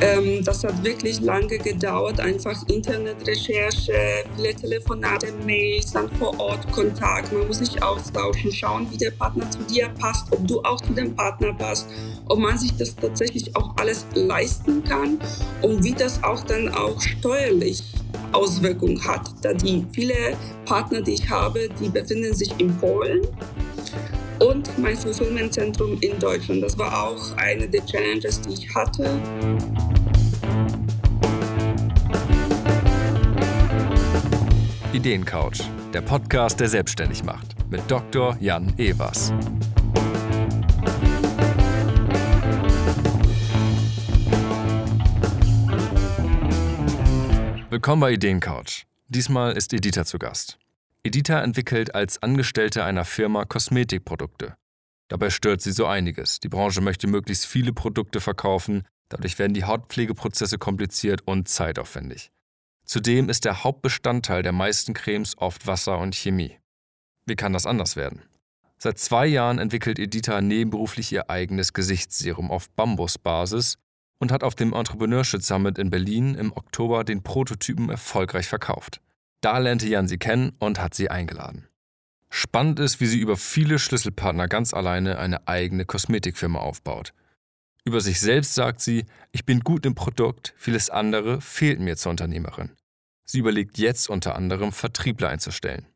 Ähm, das hat wirklich lange gedauert, einfach Internetrecherche, viele Telefonate, Mails, dann vor Ort Kontakt. Man muss sich austauschen, schauen, wie der Partner zu dir passt, ob du auch zu dem Partner passt, ob man sich das tatsächlich auch alles leisten kann und wie das auch dann auch steuerlich Auswirkungen hat. Da die viele Partner, die ich habe, die befinden sich in Polen und mein Fulfillment-Zentrum in Deutschland. Das war auch eine der Challenges, die ich hatte. Ideencouch, der Podcast, der selbstständig macht, mit Dr. Jan Evers. Willkommen bei Ideencouch. Diesmal ist Edita zu Gast. Edita entwickelt als Angestellte einer Firma Kosmetikprodukte. Dabei stört sie so einiges. Die Branche möchte möglichst viele Produkte verkaufen, dadurch werden die Hautpflegeprozesse kompliziert und zeitaufwendig. Zudem ist der Hauptbestandteil der meisten Cremes oft Wasser und Chemie. Wie kann das anders werden? Seit zwei Jahren entwickelt Edita nebenberuflich ihr eigenes Gesichtsserum auf Bambusbasis und hat auf dem Entrepreneurship Summit in Berlin im Oktober den Prototypen erfolgreich verkauft. Da lernte Jan sie kennen und hat sie eingeladen. Spannend ist, wie sie über viele Schlüsselpartner ganz alleine eine eigene Kosmetikfirma aufbaut. Über sich selbst sagt sie, ich bin gut im Produkt, vieles andere fehlt mir zur Unternehmerin. Sie überlegt jetzt unter anderem, Vertriebler einzustellen.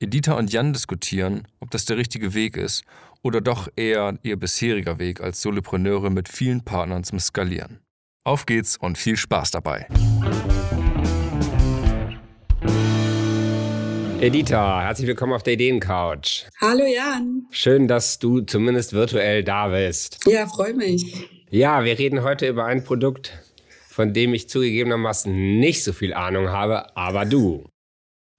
Editha und Jan diskutieren, ob das der richtige Weg ist oder doch eher ihr bisheriger Weg als Solopreneure mit vielen Partnern zum Skalieren. Auf geht's und viel Spaß dabei! Edita, herzlich willkommen auf der Ideencouch. Hallo Jan. Schön, dass du zumindest virtuell da bist. Ja, freue mich. Ja, wir reden heute über ein Produkt, von dem ich zugegebenermaßen nicht so viel Ahnung habe, aber du.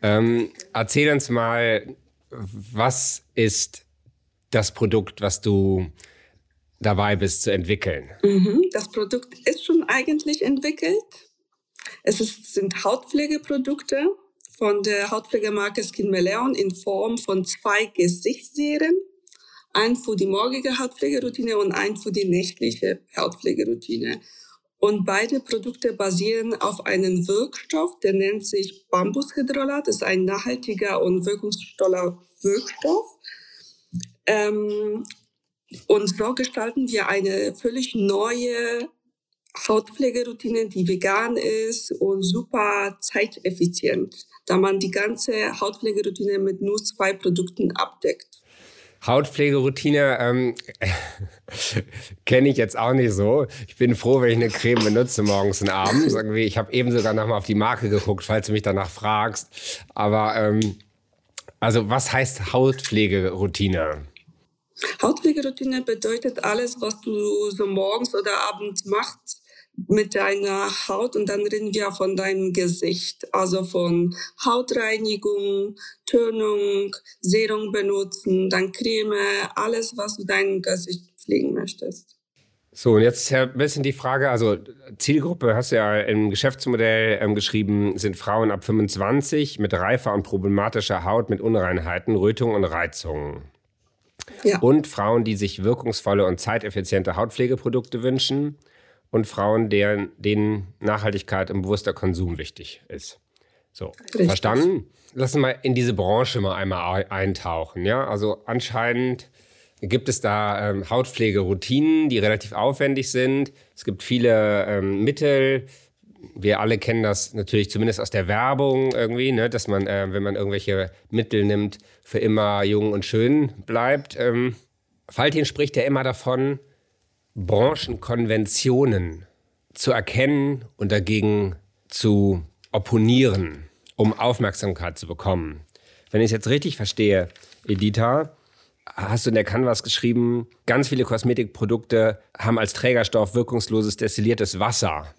Ähm, erzähl uns mal, was ist das Produkt, was du dabei bist zu entwickeln? Mhm, das Produkt ist schon eigentlich entwickelt. Es ist, sind Hautpflegeprodukte von der Hautpflegemarke Skin Meleon in Form von zwei Gesichtsserien. Ein für die morgige Hautpflegeroutine und ein für die nächtliche Hautpflegeroutine. Und beide Produkte basieren auf einem Wirkstoff, der nennt sich Bambushydrolat. Das ist ein nachhaltiger und wirkungsvoller Wirkstoff. Ähm, und so gestalten wir eine völlig neue Hautpflegeroutine, die vegan ist und super zeiteffizient, da man die ganze Hautpflegeroutine mit nur zwei Produkten abdeckt. Hautpflegeroutine ähm, kenne ich jetzt auch nicht so. Ich bin froh, wenn ich eine Creme benutze morgens und abends. Ich habe eben sogar noch mal auf die Marke geguckt, falls du mich danach fragst. Aber ähm, also was heißt Hautpflegeroutine? Hautpflegeroutine bedeutet alles, was du so morgens oder abends machst mit deiner Haut und dann reden wir von deinem Gesicht, also von Hautreinigung, Tönung, Serum benutzen, dann Creme, alles, was du deinem Gesicht pflegen möchtest. So, und jetzt ja ein bisschen die Frage, also Zielgruppe hast du ja im Geschäftsmodell ähm, geschrieben, sind Frauen ab 25 mit reifer und problematischer Haut mit Unreinheiten, Rötungen und Reizungen. Ja. Und Frauen, die sich wirkungsvolle und zeiteffiziente Hautpflegeprodukte wünschen und Frauen, deren, denen Nachhaltigkeit und bewusster Konsum wichtig ist. So, Richtig. verstanden? Lass uns mal in diese Branche mal einmal eintauchen. Ja, also anscheinend gibt es da ähm, Hautpflegeroutinen, die relativ aufwendig sind. Es gibt viele ähm, Mittel. Wir alle kennen das natürlich zumindest aus der Werbung irgendwie, ne? dass man, äh, wenn man irgendwelche Mittel nimmt, für immer jung und schön bleibt. Ähm, Faltin spricht ja immer davon, Branchenkonventionen zu erkennen und dagegen zu opponieren, um Aufmerksamkeit zu bekommen. Wenn ich es jetzt richtig verstehe, Edita, hast du in der Canvas geschrieben, ganz viele Kosmetikprodukte haben als Trägerstoff wirkungsloses destilliertes Wasser.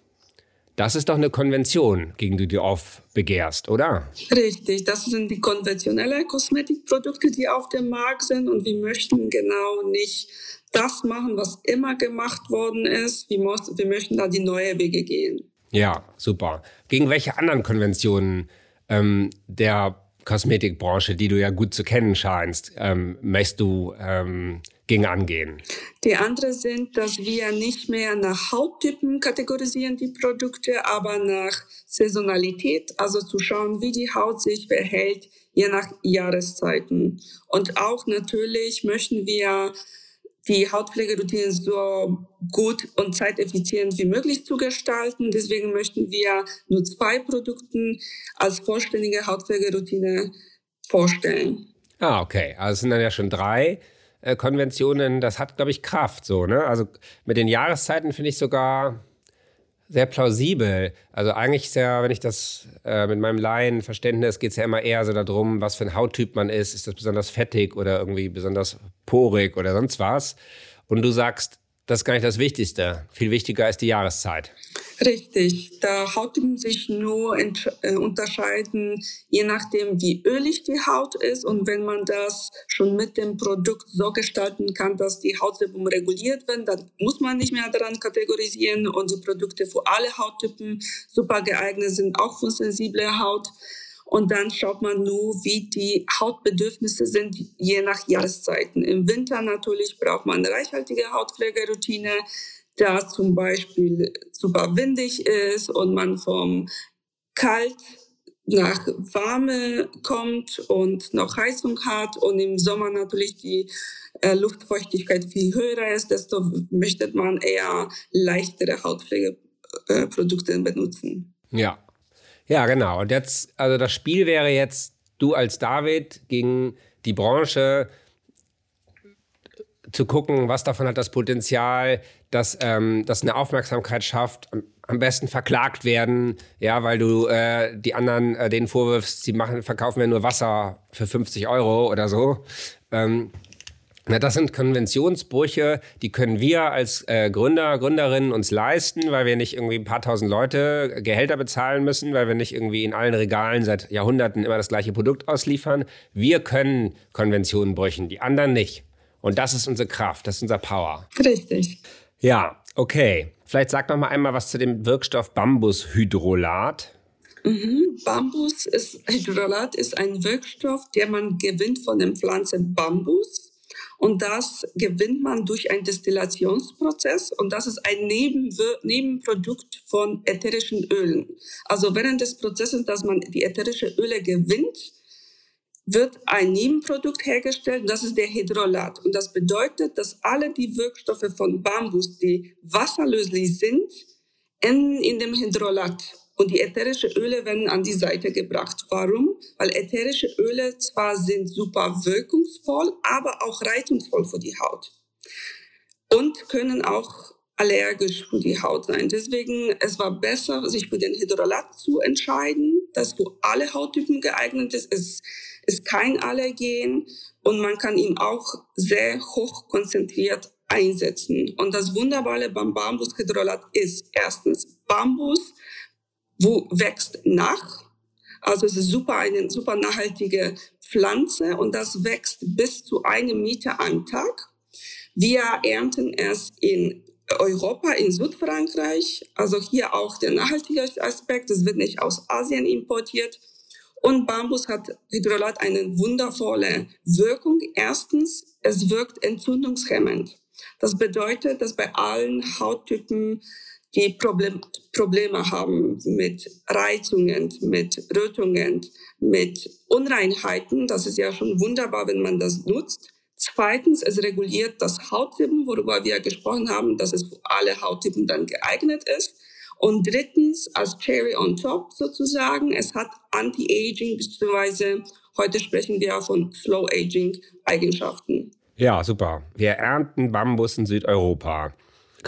Das ist doch eine Konvention, gegen die du aufbegehrst, oder? Richtig, das sind die konventionellen Kosmetikprodukte, die auf dem Markt sind und wir möchten genau nicht das machen, was immer gemacht worden ist. Wir, muss, wir möchten da die neue Wege gehen. Ja, super. Gegen welche anderen Konventionen ähm, der Kosmetikbranche, die du ja gut zu kennen scheinst, ähm, möchtest du ähm, ging angehen? Die andere sind, dass wir nicht mehr nach Hauttypen kategorisieren die Produkte, aber nach Saisonalität, also zu schauen, wie die Haut sich verhält, je nach Jahreszeiten. Und auch natürlich möchten wir die Hautpflegeroutinen so gut und zeiteffizient wie möglich zu gestalten. Deswegen möchten wir nur zwei Produkte als vollständige Hautpflegeroutine vorstellen. Ah, okay. Also es sind dann ja schon drei äh, Konventionen. Das hat, glaube ich, Kraft so, ne? Also mit den Jahreszeiten finde ich sogar sehr plausibel. Also eigentlich ist ja, wenn ich das äh, mit meinem Laienverständnis geht es ja immer eher so darum, was für ein Hauttyp man ist. Ist das besonders fettig oder irgendwie besonders porig oder sonst was? Und du sagst, das ist gar nicht das Wichtigste. Viel wichtiger ist die Jahreszeit. Richtig. Da Hauttypen sich nur äh, unterscheiden, je nachdem, wie ölig die Haut ist. Und wenn man das schon mit dem Produkt so gestalten kann, dass die Hautsebum reguliert werden, dann muss man nicht mehr daran kategorisieren. Und die Produkte für alle Hauttypen super geeignet sind, auch für sensible Haut. Und dann schaut man nur, wie die Hautbedürfnisse sind, je nach Jahreszeiten. Im Winter natürlich braucht man eine reichhaltige Hautpflegeroutine, da zum Beispiel super windig ist und man vom kalt nach warme kommt und noch Heizung hat und im Sommer natürlich die äh, Luftfeuchtigkeit viel höher ist, desto möchte man eher leichtere Hautpflegeprodukte benutzen. Ja, ja, genau. Und jetzt, also das Spiel wäre jetzt, du als David gegen die Branche zu gucken, was davon hat das Potenzial, dass ähm, das eine Aufmerksamkeit schafft, am besten verklagt werden, ja, weil du äh, die anderen äh, denen vorwirfst, sie machen, verkaufen ja nur Wasser für 50 Euro oder so. Ähm, na, das sind Konventionsbrüche, die können wir als äh, Gründer, Gründerinnen uns leisten, weil wir nicht irgendwie ein paar tausend Leute Gehälter bezahlen müssen, weil wir nicht irgendwie in allen Regalen seit Jahrhunderten immer das gleiche Produkt ausliefern. Wir können Konventionen brechen, die anderen nicht. Und das ist unsere Kraft, das ist unser Power. Richtig. Ja, okay. Vielleicht sag noch mal einmal was zu dem Wirkstoff Bambushydrolat. Mhm. Bambus ist, Hydrolat ist ein Wirkstoff, der man gewinnt von der Pflanze Bambus. Und das gewinnt man durch einen Destillationsprozess und das ist ein Nebenwir Nebenprodukt von ätherischen Ölen. Also während des Prozesses, dass man die ätherischen Öle gewinnt, wird ein Nebenprodukt hergestellt, das ist der Hydrolat. Und das bedeutet, dass alle die Wirkstoffe von Bambus, die wasserlöslich sind, enden in dem Hydrolat und die ätherischen Öle werden an die Seite gebracht. Warum? Weil ätherische Öle zwar sind super wirkungsvoll, aber auch reizungsvoll für die Haut und können auch allergisch für die Haut sein. Deswegen es war besser, sich für den Hydrolat zu entscheiden, das für alle Hauttypen geeignet ist. Es ist kein Allergen und man kann ihn auch sehr hoch konzentriert einsetzen. Und das Wunderbare beim Bambushydrolat ist erstens Bambus wo wächst nach. Also es ist super, eine super nachhaltige Pflanze und das wächst bis zu einem Meter am Tag. Wir ernten es in Europa, in Südfrankreich. Also hier auch der nachhaltige Aspekt. Es wird nicht aus Asien importiert. Und Bambus hat Hydrolat eine wundervolle Wirkung. Erstens, es wirkt entzündungshemmend. Das bedeutet, dass bei allen Hauttypen die Problem, Probleme haben mit Reizungen, mit Rötungen, mit Unreinheiten. Das ist ja schon wunderbar, wenn man das nutzt. Zweitens, es reguliert das Hauttypen, worüber wir gesprochen haben, dass es für alle Hauttypen dann geeignet ist. Und drittens, als Cherry on top sozusagen, es hat Anti-Aging, beziehungsweise heute sprechen wir von Slow-Aging Eigenschaften. Ja, super. Wir ernten Bambus in Südeuropa.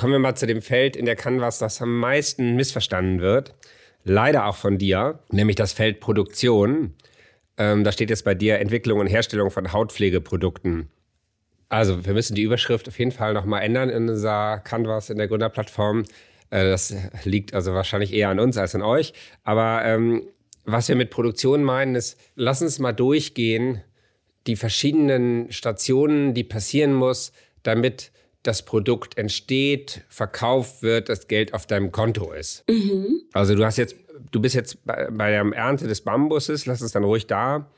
Kommen wir mal zu dem Feld in der Canvas, das am meisten missverstanden wird. Leider auch von dir, nämlich das Feld Produktion. Ähm, da steht jetzt bei dir Entwicklung und Herstellung von Hautpflegeprodukten. Also, wir müssen die Überschrift auf jeden Fall nochmal ändern in unserer Canvas, in der Gründerplattform. Äh, das liegt also wahrscheinlich eher an uns als an euch. Aber ähm, was wir mit Produktion meinen, ist, lass uns mal durchgehen, die verschiedenen Stationen, die passieren muss, damit das Produkt entsteht, verkauft wird, das Geld auf deinem Konto ist. Mhm. Also du hast jetzt, du bist jetzt bei, bei der Ernte des Bambuses, lass es dann ruhig da.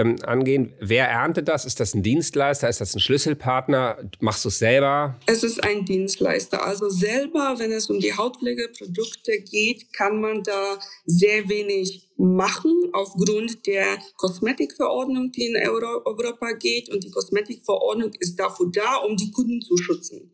Ähm, angehen. Wer erntet das? Ist das ein Dienstleister? Ist das ein Schlüsselpartner? Machst du es selber? Es ist ein Dienstleister. Also selber, wenn es um die Hautpflegeprodukte geht, kann man da sehr wenig machen aufgrund der Kosmetikverordnung, die in Euro Europa geht. Und die Kosmetikverordnung ist dafür da, um die Kunden zu schützen.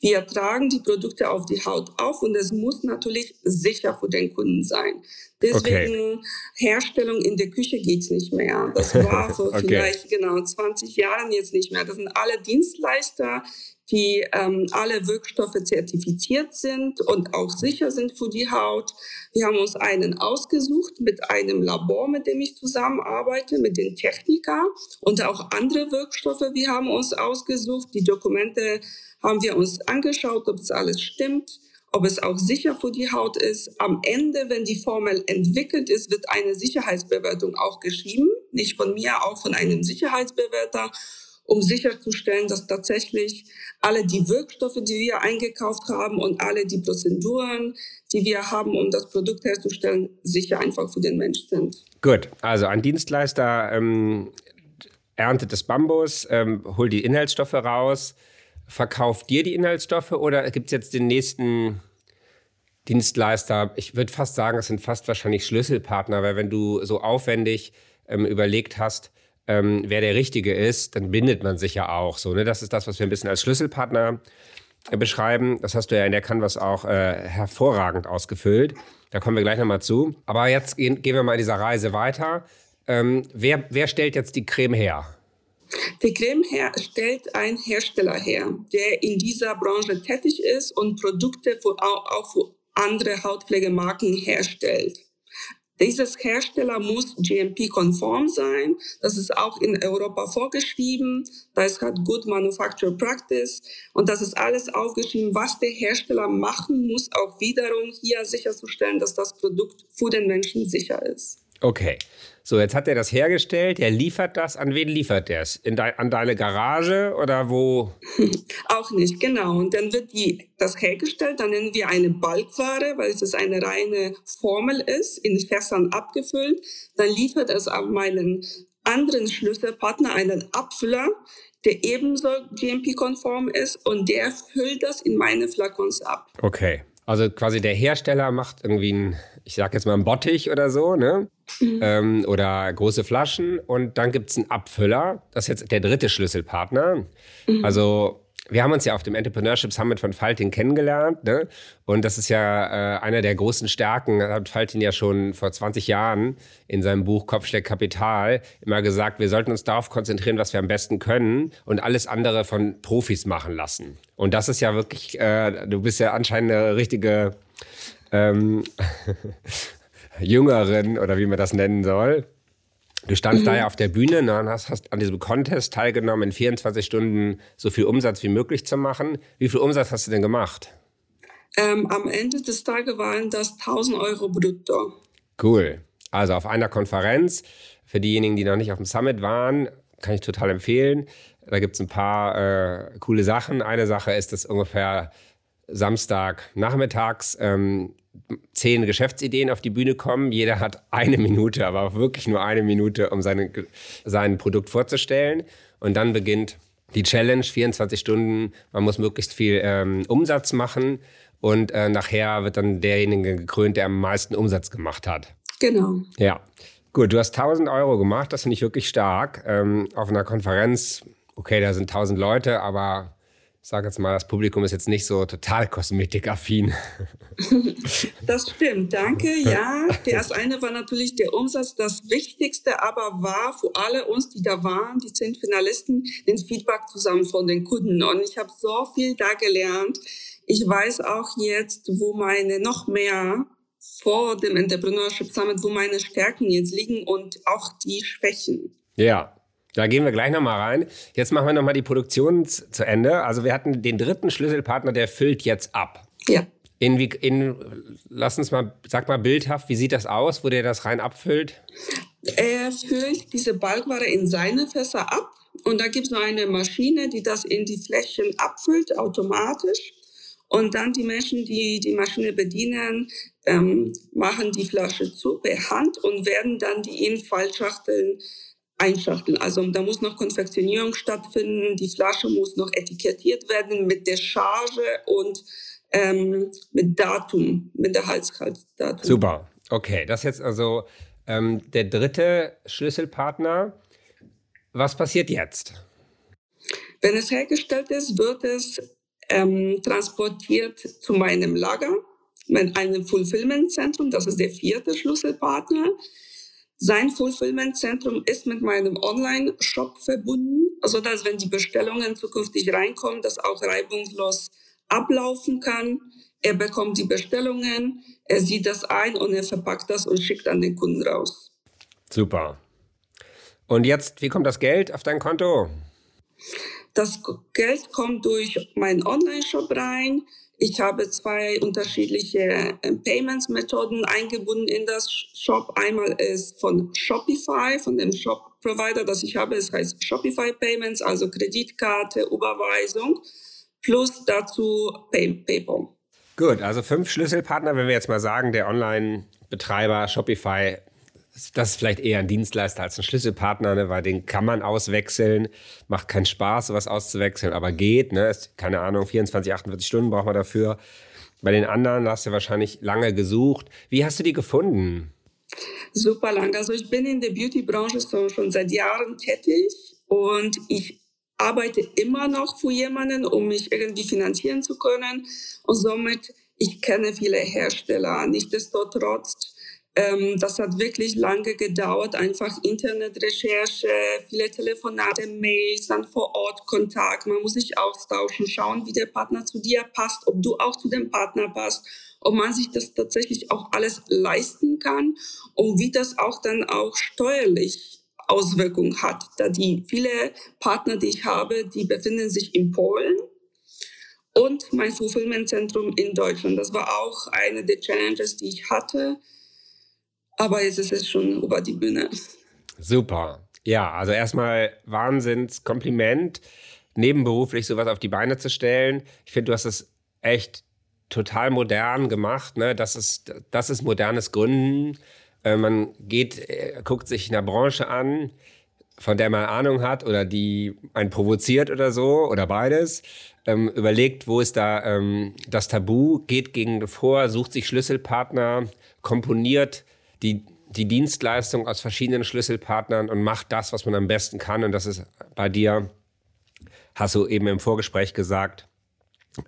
Wir tragen die Produkte auf die Haut auf und es muss natürlich sicher für den Kunden sein. Deswegen okay. Herstellung in der Küche geht's nicht mehr. Das war vor okay. vielleicht genau 20 Jahren jetzt nicht mehr. Das sind alle Dienstleister, die ähm, alle Wirkstoffe zertifiziert sind und auch sicher sind für die Haut. Wir haben uns einen ausgesucht mit einem Labor, mit dem ich zusammenarbeite, mit den Techniker und auch andere Wirkstoffe. Wir haben uns ausgesucht. Die Dokumente haben wir uns angeschaut, ob es alles stimmt, ob es auch sicher für die Haut ist. Am Ende, wenn die Formel entwickelt ist, wird eine Sicherheitsbewertung auch geschrieben, nicht von mir, auch von einem Sicherheitsbewerter um sicherzustellen, dass tatsächlich alle die Wirkstoffe, die wir eingekauft haben und alle die Prozeduren, die wir haben, um das Produkt herzustellen, sicher einfach für den Mensch sind. Gut, also ein Dienstleister ähm, erntet das Bambus, ähm, holt die Inhaltsstoffe raus, verkauft dir die Inhaltsstoffe oder gibt es jetzt den nächsten Dienstleister? Ich würde fast sagen, es sind fast wahrscheinlich Schlüsselpartner, weil wenn du so aufwendig ähm, überlegt hast, ähm, wer der Richtige ist, dann bindet man sich ja auch so. Ne? Das ist das, was wir ein bisschen als Schlüsselpartner äh, beschreiben. Das hast du ja in der Canvas auch äh, hervorragend ausgefüllt. Da kommen wir gleich nochmal zu. Aber jetzt gehen, gehen wir mal in dieser Reise weiter. Ähm, wer, wer stellt jetzt die Creme her? Die Creme her stellt ein Hersteller her, der in dieser Branche tätig ist und Produkte für, auch für andere Hautpflegemarken herstellt. Dieses Hersteller muss GMP-konform sein. Das ist auch in Europa vorgeschrieben. Das hat Good Manufacture Practice. Und das ist alles aufgeschrieben, was der Hersteller machen muss, auch wiederum hier sicherzustellen, dass das Produkt für den Menschen sicher ist. Okay. So, jetzt hat er das hergestellt, er liefert das. An wen liefert er es? De an deine Garage oder wo? Auch nicht, genau. Und dann wird die, das hergestellt, dann nennen wir eine Balkware, weil es eine reine Formel ist, in Fässern abgefüllt. Dann liefert es auf meinen anderen Schlüsselpartner einen Abfüller, der ebenso GMP-konform ist und der füllt das in meine Flakons ab. Okay. Also quasi der Hersteller macht irgendwie ein, ich sag jetzt mal ein Bottich oder so, ne? Mhm. Ähm, oder große Flaschen und dann gibt es einen Abfüller. Das ist jetzt der dritte Schlüsselpartner. Mhm. Also wir haben uns ja auf dem Entrepreneurship Summit von Faltin kennengelernt. Ne? Und das ist ja äh, einer der großen Stärken. Hat Faltin ja schon vor 20 Jahren in seinem Buch Kopfsteck Kapital immer gesagt, wir sollten uns darauf konzentrieren, was wir am besten können und alles andere von Profis machen lassen. Und das ist ja wirklich, äh, du bist ja anscheinend eine richtige ähm, Jüngerin oder wie man das nennen soll. Du standst mhm. da ja auf der Bühne ne, und hast, hast, an diesem Contest teilgenommen, in 24 Stunden so viel Umsatz wie möglich zu machen. Wie viel Umsatz hast du denn gemacht? Ähm, am Ende des Tages waren das 1000 Euro brutto. Cool. Also auf einer Konferenz, für diejenigen, die noch nicht auf dem Summit waren, kann ich total empfehlen. Da gibt es ein paar äh, coole Sachen. Eine Sache ist, dass ungefähr Samstag nachmittags ähm, zehn Geschäftsideen auf die Bühne kommen. Jeder hat eine Minute, aber auch wirklich nur eine Minute, um seine, sein Produkt vorzustellen. Und dann beginnt die Challenge, 24 Stunden. Man muss möglichst viel ähm, Umsatz machen. Und äh, nachher wird dann derjenige gekrönt, der am meisten Umsatz gemacht hat. Genau. Ja. Gut, du hast 1000 Euro gemacht. Das finde ich wirklich stark. Ähm, auf einer Konferenz, okay, da sind 1000 Leute, aber sage jetzt mal, das Publikum ist jetzt nicht so total kosmetikaffin. Das stimmt, danke. Ja, das eine war natürlich der Umsatz. Das Wichtigste aber war für alle uns, die da waren, die zehn Finalisten, den Feedback zusammen von den Kunden. Und ich habe so viel da gelernt. Ich weiß auch jetzt, wo meine noch mehr vor dem Entrepreneurship Summit, wo meine Stärken jetzt liegen und auch die Schwächen. Ja, da gehen wir gleich nochmal rein. Jetzt machen wir nochmal die Produktion zu Ende. Also wir hatten den dritten Schlüsselpartner, der füllt jetzt ab. Ja. In, in, lass uns mal, sag mal bildhaft, wie sieht das aus, wo der das rein abfüllt? Er füllt diese Balkware in seine Fässer ab und da gibt es noch eine Maschine, die das in die Flächen abfüllt, automatisch. Und dann die Menschen, die die Maschine bedienen, ähm, machen die Flasche zu per Hand und werden dann die Infallschachteln einschachteln. Also da muss noch Konfektionierung stattfinden, die Flasche muss noch etikettiert werden mit der Charge und ähm, mit Datum, mit der Halshalsdatum. Super, okay. Das ist jetzt also ähm, der dritte Schlüsselpartner. Was passiert jetzt? Wenn es hergestellt ist, wird es ähm, transportiert zu meinem Lager, mit einem Fulfillment-Zentrum, das ist der vierte Schlüsselpartner. Sein Fulfillment-Zentrum ist mit meinem Online-Shop verbunden, so dass wenn die Bestellungen zukünftig reinkommen, das auch reibungslos ablaufen kann. Er bekommt die Bestellungen, er sieht das ein und er verpackt das und schickt an den Kunden raus. Super. Und jetzt, wie kommt das Geld auf dein Konto? Das Geld kommt durch meinen Online-Shop rein. Ich habe zwei unterschiedliche äh, Payments-Methoden eingebunden in das Shop. Einmal ist von Shopify, von dem Shop-Provider, das ich habe. Es heißt Shopify Payments, also Kreditkarte, Überweisung, plus dazu Pay PayPal. Gut, also fünf Schlüsselpartner, wenn wir jetzt mal sagen, der Online-Betreiber Shopify das ist vielleicht eher ein Dienstleister als ein Schlüsselpartner, ne, weil den kann man auswechseln. Macht keinen Spaß, sowas auszuwechseln, aber geht. Ne, ist, keine Ahnung, 24, 48 Stunden braucht man dafür. Bei den anderen hast du wahrscheinlich lange gesucht. Wie hast du die gefunden? Super lang. Also ich bin in der Beauty-Branche schon seit Jahren tätig und ich arbeite immer noch für jemanden, um mich irgendwie finanzieren zu können. Und somit, ich kenne viele Hersteller. Nichtsdestotrotz ähm, das hat wirklich lange gedauert, einfach Internetrecherche, viele Telefonate, Mails, dann vor Ort Kontakt. Man muss sich austauschen, schauen, wie der Partner zu dir passt, ob du auch zu dem Partner passt, ob man sich das tatsächlich auch alles leisten kann und wie das auch dann auch steuerlich Auswirkungen hat, da die viele Partner, die ich habe, die befinden sich in Polen und mein Fulfillment-Zentrum in Deutschland. Das war auch eine der Challenges, die ich hatte aber jetzt ist es schon über die Bühne. Super. Ja, also erstmal Wahnsinnskompliment, nebenberuflich sowas auf die Beine zu stellen. Ich finde, du hast es echt total modern gemacht. Ne? Das, ist, das ist modernes Gründen. Äh, man geht, äh, guckt sich eine Branche an, von der man Ahnung hat oder die einen provoziert oder so oder beides. Ähm, überlegt, wo ist da ähm, das Tabu, geht gegen vor, sucht sich Schlüsselpartner, komponiert die, die Dienstleistung aus verschiedenen Schlüsselpartnern und macht das, was man am besten kann. Und das ist bei dir, hast du eben im Vorgespräch gesagt,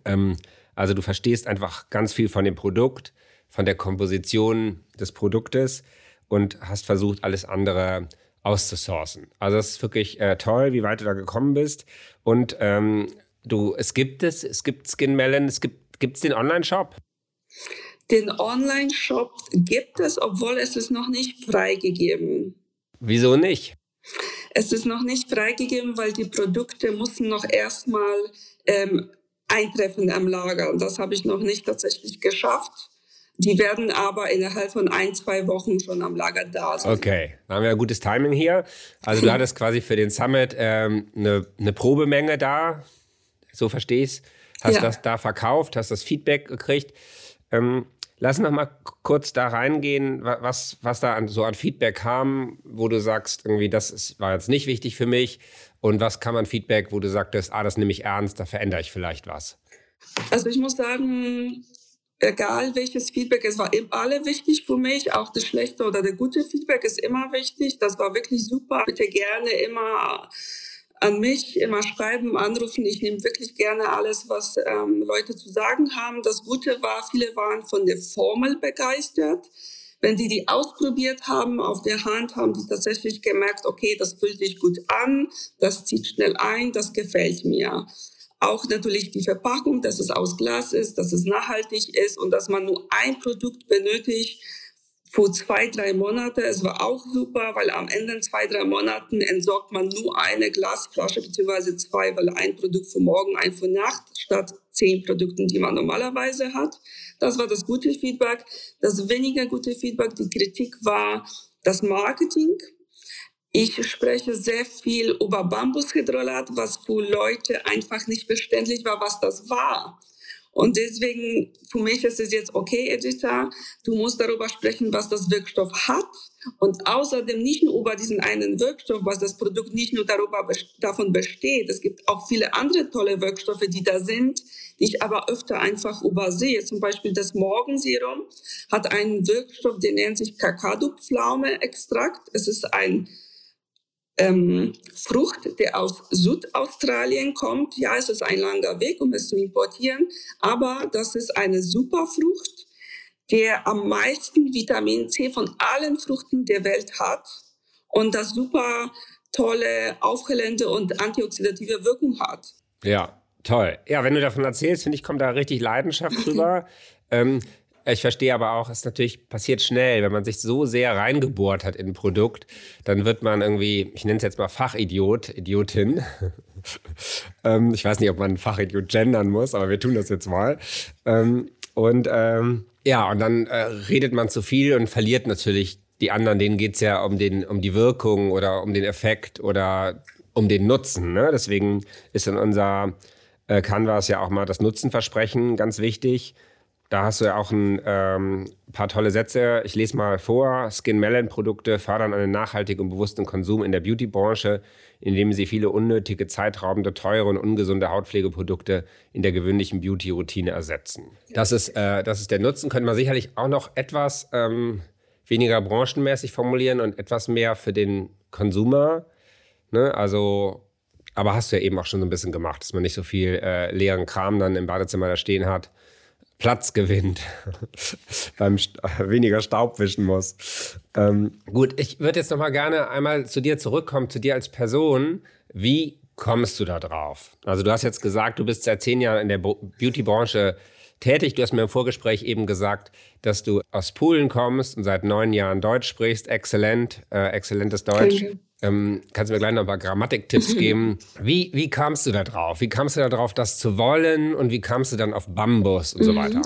ähm, also du verstehst einfach ganz viel von dem Produkt, von der Komposition des Produktes und hast versucht, alles andere auszusourcen. Also das ist wirklich äh, toll, wie weit du da gekommen bist. Und ähm, du, es gibt es, es gibt Skin Melon, es gibt, gibt es den Online-Shop? Den Online-Shop gibt es, obwohl es ist noch nicht freigegeben. Wieso nicht? Es ist noch nicht freigegeben, weil die Produkte müssen noch erstmal ähm, eintreffen am Lager. Und das habe ich noch nicht tatsächlich geschafft. Die werden aber innerhalb von ein, zwei Wochen schon am Lager da sein. Okay, da haben wir ein gutes Timing hier. Also du hattest quasi für den Summit ähm, eine, eine Probemenge da, so verstehe ich es. Hast ja. das da verkauft, hast das Feedback gekriegt. Ähm, lass noch mal kurz da reingehen, was, was da an, so an Feedback kam, wo du sagst, irgendwie, das ist, war jetzt nicht wichtig für mich. Und was kam an Feedback, wo du sagtest, ah, das nehme ich ernst, da verändere ich vielleicht was? Also ich muss sagen, egal welches Feedback, es war alle wichtig für mich, auch das schlechte oder der gute Feedback ist immer wichtig. Das war wirklich super. Bitte gerne immer an mich immer schreiben, anrufen. Ich nehme wirklich gerne alles, was ähm, Leute zu sagen haben. Das Gute war, viele waren von der Formel begeistert. Wenn die die ausprobiert haben auf der Hand, haben die tatsächlich gemerkt, okay, das fühlt sich gut an, das zieht schnell ein, das gefällt mir. Auch natürlich die Verpackung, dass es aus Glas ist, dass es nachhaltig ist und dass man nur ein Produkt benötigt, vor zwei, drei Monaten. Es war auch super, weil am Ende zwei, drei Monaten entsorgt man nur eine Glasflasche beziehungsweise zwei, weil ein Produkt für morgen, ein für Nacht statt zehn Produkten, die man normalerweise hat. Das war das gute Feedback. Das weniger gute Feedback, die Kritik war das Marketing. Ich spreche sehr viel über Bambushydrolat, was für Leute einfach nicht verständlich war, was das war. Und deswegen, für mich ist es jetzt okay, Edita, du musst darüber sprechen, was das Wirkstoff hat, Und außerdem nicht nur über diesen einen Wirkstoff, was das Produkt nicht nur darüber, davon besteht. Es gibt auch viele andere tolle Wirkstoffe, die da sind, die ich aber öfter einfach übersehe. Zum Beispiel das Morgenserum hat einen Wirkstoff, der nennt sich Kakadu-Pflaume-Extrakt. Es ist ein ähm, Frucht, der aus Südaustralien kommt. Ja, es ist ein langer Weg, um es zu importieren, aber das ist eine super Frucht der am meisten Vitamin C von allen Früchten der Welt hat und das super tolle aufhellende und antioxidative Wirkung hat. Ja, toll. Ja, wenn du davon erzählst, finde ich, kommt da richtig Leidenschaft drüber. ähm, ich verstehe aber auch, es natürlich passiert schnell, wenn man sich so sehr reingebohrt hat in ein Produkt, dann wird man irgendwie, ich nenne es jetzt mal Fachidiot, Idiotin. ähm, ich weiß nicht, ob man Fachidiot gendern muss, aber wir tun das jetzt mal. Ähm, und ähm, ja, und dann äh, redet man zu viel und verliert natürlich die anderen. Denen geht's ja um, den, um die Wirkung oder um den Effekt oder um den Nutzen. Ne? Deswegen ist in unser äh, Canvas ja auch mal das Nutzenversprechen ganz wichtig. Da hast du ja auch ein ähm, paar tolle Sätze. Ich lese mal vor. Skin Melon Produkte fördern einen nachhaltigen und bewussten Konsum in der Beauty-Branche, indem sie viele unnötige, zeitraubende, teure und ungesunde Hautpflegeprodukte in der gewöhnlichen Beauty-Routine ersetzen. Das ist, äh, das ist der Nutzen. Könnte man sicherlich auch noch etwas ähm, weniger branchenmäßig formulieren und etwas mehr für den Konsumer. Ne? Also, aber hast du ja eben auch schon so ein bisschen gemacht, dass man nicht so viel äh, leeren Kram dann im Badezimmer da stehen hat Platz gewinnt, beim St weniger Staub wischen muss. Ähm, gut, ich würde jetzt noch mal gerne einmal zu dir zurückkommen, zu dir als Person. Wie kommst du da drauf? Also du hast jetzt gesagt, du bist seit zehn Jahren in der Beauty-Branche tätig. Du hast mir im Vorgespräch eben gesagt, dass du aus Polen kommst und seit neun Jahren Deutsch sprichst. Exzellent, äh, exzellentes Deutsch. Okay. Ähm, kannst du mir gleich noch ein paar Grammatiktipps geben? Wie, wie kamst du da drauf? Wie kamst du da drauf, das zu wollen? Und wie kamst du dann auf Bambus und so mhm. weiter?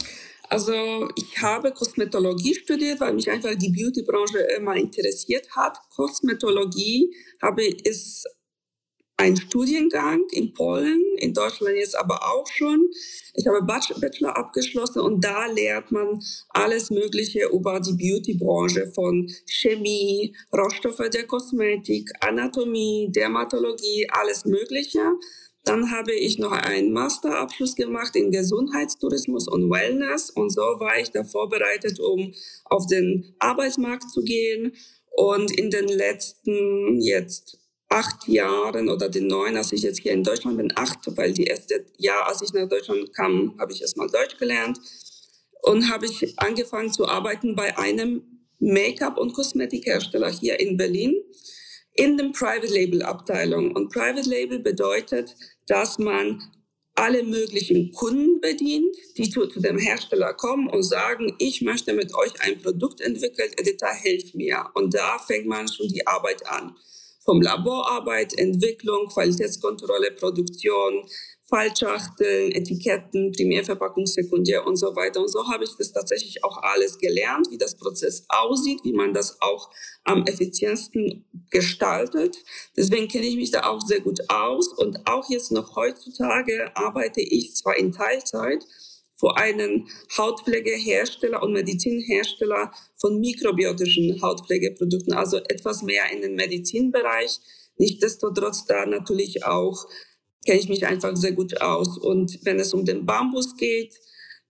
Also ich habe Kosmetologie studiert, weil mich einfach die Beautybranche immer interessiert hat. Kosmetologie habe ist ein Studiengang in Polen, in Deutschland jetzt aber auch schon. Ich habe Bachelor abgeschlossen und da lernt man alles Mögliche über die Beautybranche von Chemie, Rohstoffe der Kosmetik, Anatomie, Dermatologie, alles Mögliche. Dann habe ich noch einen Masterabschluss gemacht in Gesundheitstourismus und Wellness und so war ich da vorbereitet, um auf den Arbeitsmarkt zu gehen. Und in den letzten jetzt acht Jahren oder den neun, als ich jetzt hier in Deutschland bin, acht, weil die erste Jahr, als ich nach Deutschland kam, habe ich erstmal Deutsch gelernt und habe ich angefangen zu arbeiten bei einem Make-up- und Kosmetikhersteller hier in Berlin in dem Private Label Abteilung. Und Private Label bedeutet, dass man alle möglichen Kunden bedient, die zu, zu, dem Hersteller kommen und sagen, ich möchte mit euch ein Produkt entwickeln, Editor, hilf mir. Und da fängt man schon die Arbeit an vom Laborarbeit, Entwicklung, Qualitätskontrolle, Produktion, Fallschachteln, Etiketten, Primärverpackung, Sekundär und so weiter. Und so habe ich das tatsächlich auch alles gelernt, wie das Prozess aussieht, wie man das auch am effizientesten gestaltet. Deswegen kenne ich mich da auch sehr gut aus. Und auch jetzt noch heutzutage arbeite ich zwar in Teilzeit, vor einem Hautpflegehersteller und Medizinhersteller von mikrobiotischen Hautpflegeprodukten, also etwas mehr in den Medizinbereich. Nichtsdestotrotz da natürlich auch kenne ich mich einfach sehr gut aus. Und wenn es um den Bambus geht,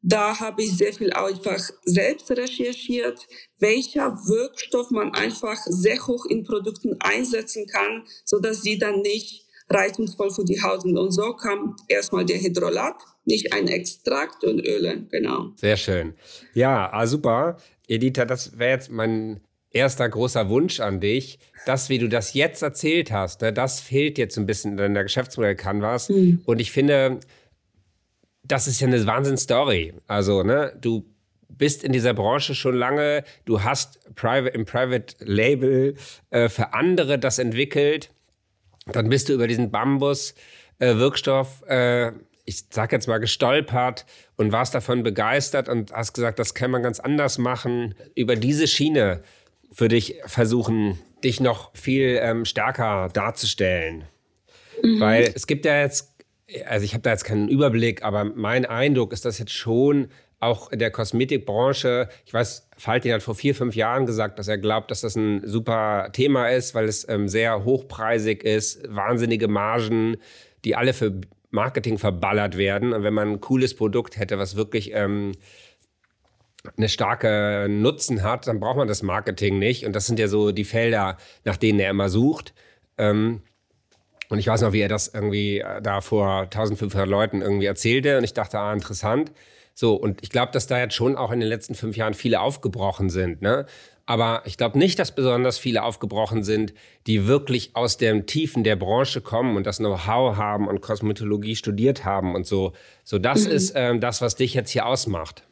da habe ich sehr viel einfach selbst recherchiert, welcher Wirkstoff man einfach sehr hoch in Produkten einsetzen kann, so dass sie dann nicht reizungsvoll für die Haut sind. Und so kam erstmal der Hydrolat, nicht ein Extrakt und Öle, genau. Sehr schön. Ja, ah, super. Editha, das wäre jetzt mein erster großer Wunsch an dich. Das, wie du das jetzt erzählt hast, ne, das fehlt jetzt ein bisschen in der Geschäftsmodell-Canvas. Mhm. Und ich finde, das ist ja eine Wahnsinns-Story. Also, ne, du bist in dieser Branche schon lange, du hast Private, im Private Label äh, für andere das entwickelt. Dann bist du über diesen Bambus-Wirkstoff äh, ich sag jetzt mal, gestolpert und warst davon begeistert und hast gesagt, das kann man ganz anders machen. Über diese Schiene würde ich versuchen, dich noch viel ähm, stärker darzustellen. Mhm. Weil es gibt ja jetzt, also ich habe da jetzt keinen Überblick, aber mein Eindruck ist, dass jetzt schon auch in der Kosmetikbranche, ich weiß, Faltin hat vor vier, fünf Jahren gesagt, dass er glaubt, dass das ein super Thema ist, weil es ähm, sehr hochpreisig ist, wahnsinnige Margen, die alle für Marketing verballert werden. Und wenn man ein cooles Produkt hätte, was wirklich ähm, eine starke Nutzen hat, dann braucht man das Marketing nicht. Und das sind ja so die Felder, nach denen er immer sucht. Ähm, und ich weiß noch, wie er das irgendwie äh, da vor 1500 Leuten irgendwie erzählte. Und ich dachte, ah, interessant. So, und ich glaube, dass da jetzt schon auch in den letzten fünf Jahren viele aufgebrochen sind. Ne? Aber ich glaube nicht, dass besonders viele aufgebrochen sind, die wirklich aus den Tiefen der Branche kommen und das Know-how haben und Kosmetologie studiert haben und so. So, das mhm. ist ähm, das, was dich jetzt hier ausmacht.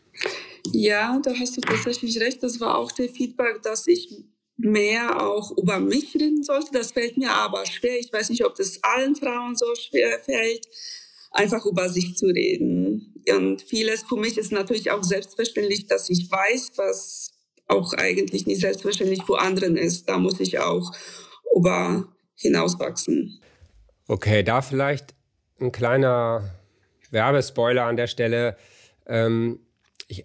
Ja, da hast du tatsächlich recht. Das war auch der Feedback, dass ich mehr auch über mich reden sollte. Das fällt mir aber schwer. Ich weiß nicht, ob das allen Frauen so schwer fällt, einfach über sich zu reden. Und vieles für mich ist natürlich auch selbstverständlich, dass ich weiß, was auch eigentlich nicht selbstverständlich für anderen ist. Da muss ich auch über hinauswachsen. Okay, da vielleicht ein kleiner Werbespoiler an der Stelle. Ähm, ich äh,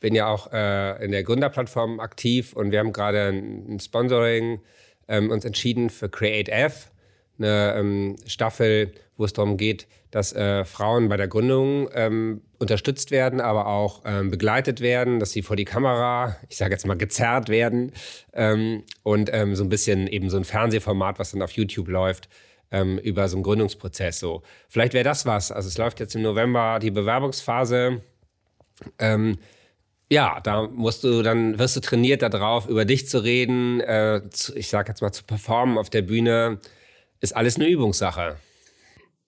bin ja auch äh, in der Gründerplattform aktiv und wir haben gerade ein, Sponsoring ähm, uns entschieden für Create F, eine ähm, Staffel, wo es darum geht, dass äh, Frauen bei der Gründung ähm, unterstützt werden, aber auch ähm, begleitet werden, dass sie vor die Kamera, ich sage jetzt mal, gezerrt werden ähm, und ähm, so ein bisschen eben so ein Fernsehformat, was dann auf YouTube läuft, ähm, über so einen Gründungsprozess. So, vielleicht wäre das was. Also es läuft jetzt im November die Bewerbungsphase. Ja, da musst du dann wirst du trainiert darauf, über dich zu reden, äh, zu, ich sage jetzt mal zu performen auf der Bühne, ist alles eine Übungssache.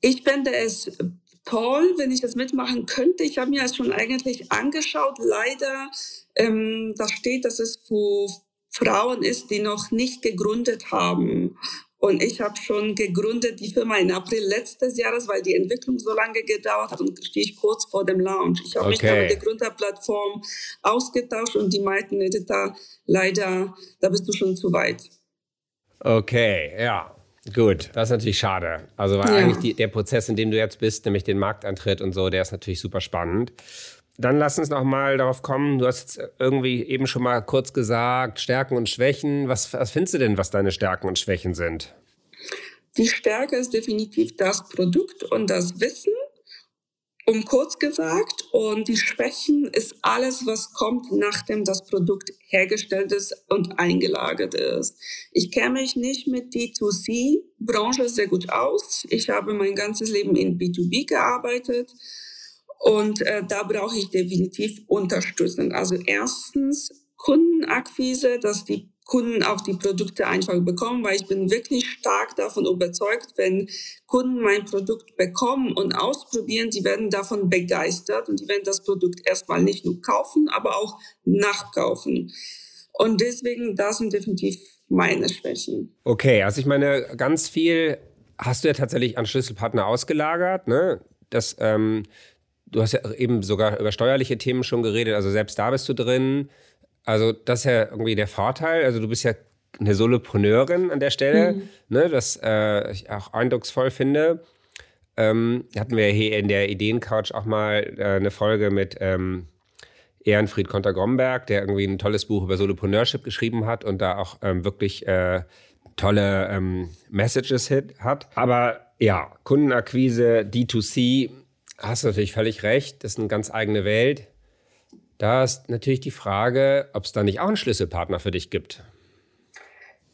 Ich fände es toll, wenn ich das mitmachen könnte. Ich habe mir das schon eigentlich angeschaut. Leider, ähm, da steht, dass es für Frauen ist, die noch nicht gegründet haben. Und ich habe schon gegründet die Firma im April letztes Jahres, weil die Entwicklung so lange gedauert hat und stehe ich kurz vor dem Launch. Ich habe okay. mich da mit der Gründerplattform ausgetauscht und die meinten, Edita, leider, da bist du schon zu weit. Okay, ja. Gut, das ist natürlich schade. Also weil ja. eigentlich die, der Prozess, in dem du jetzt bist, nämlich den Markteintritt und so, der ist natürlich super spannend. Dann lass uns noch mal darauf kommen. Du hast irgendwie eben schon mal kurz gesagt, Stärken und Schwächen. Was, was findest du denn, was deine Stärken und Schwächen sind? Die Stärke ist definitiv das Produkt und das Wissen um kurz gesagt. Und die Schwächen ist alles, was kommt, nachdem das Produkt hergestellt ist und eingelagert ist. Ich kenne mich nicht mit D2C-Branche sehr gut aus. Ich habe mein ganzes Leben in B2B gearbeitet. Und äh, da brauche ich definitiv Unterstützung. Also erstens Kundenakquise, dass die Kunden auch die Produkte einfach bekommen, weil ich bin wirklich stark davon überzeugt, wenn Kunden mein Produkt bekommen und ausprobieren, die werden davon begeistert und die werden das Produkt erstmal nicht nur kaufen, aber auch nachkaufen. Und deswegen, das sind definitiv meine Schwächen. Okay, also ich meine, ganz viel hast du ja tatsächlich an Schlüsselpartner ausgelagert, ne? Das, ähm, du hast ja eben sogar über steuerliche Themen schon geredet, also selbst da bist du drin. Also das ist ja irgendwie der Vorteil. Also du bist ja eine Solopreneurin an der Stelle, mhm. ne, das äh, ich auch eindrucksvoll finde. Ähm, hatten wir hier in der Ideencouch auch mal äh, eine Folge mit ähm, Ehrenfried Konter-Gromberg, der irgendwie ein tolles Buch über Solopreneurship geschrieben hat und da auch ähm, wirklich äh, tolle ähm, Messages hat. Aber ja, Kundenakquise, D2C, hast du natürlich völlig recht, das ist eine ganz eigene Welt. Da ist natürlich die Frage, ob es da nicht auch einen Schlüsselpartner für dich gibt.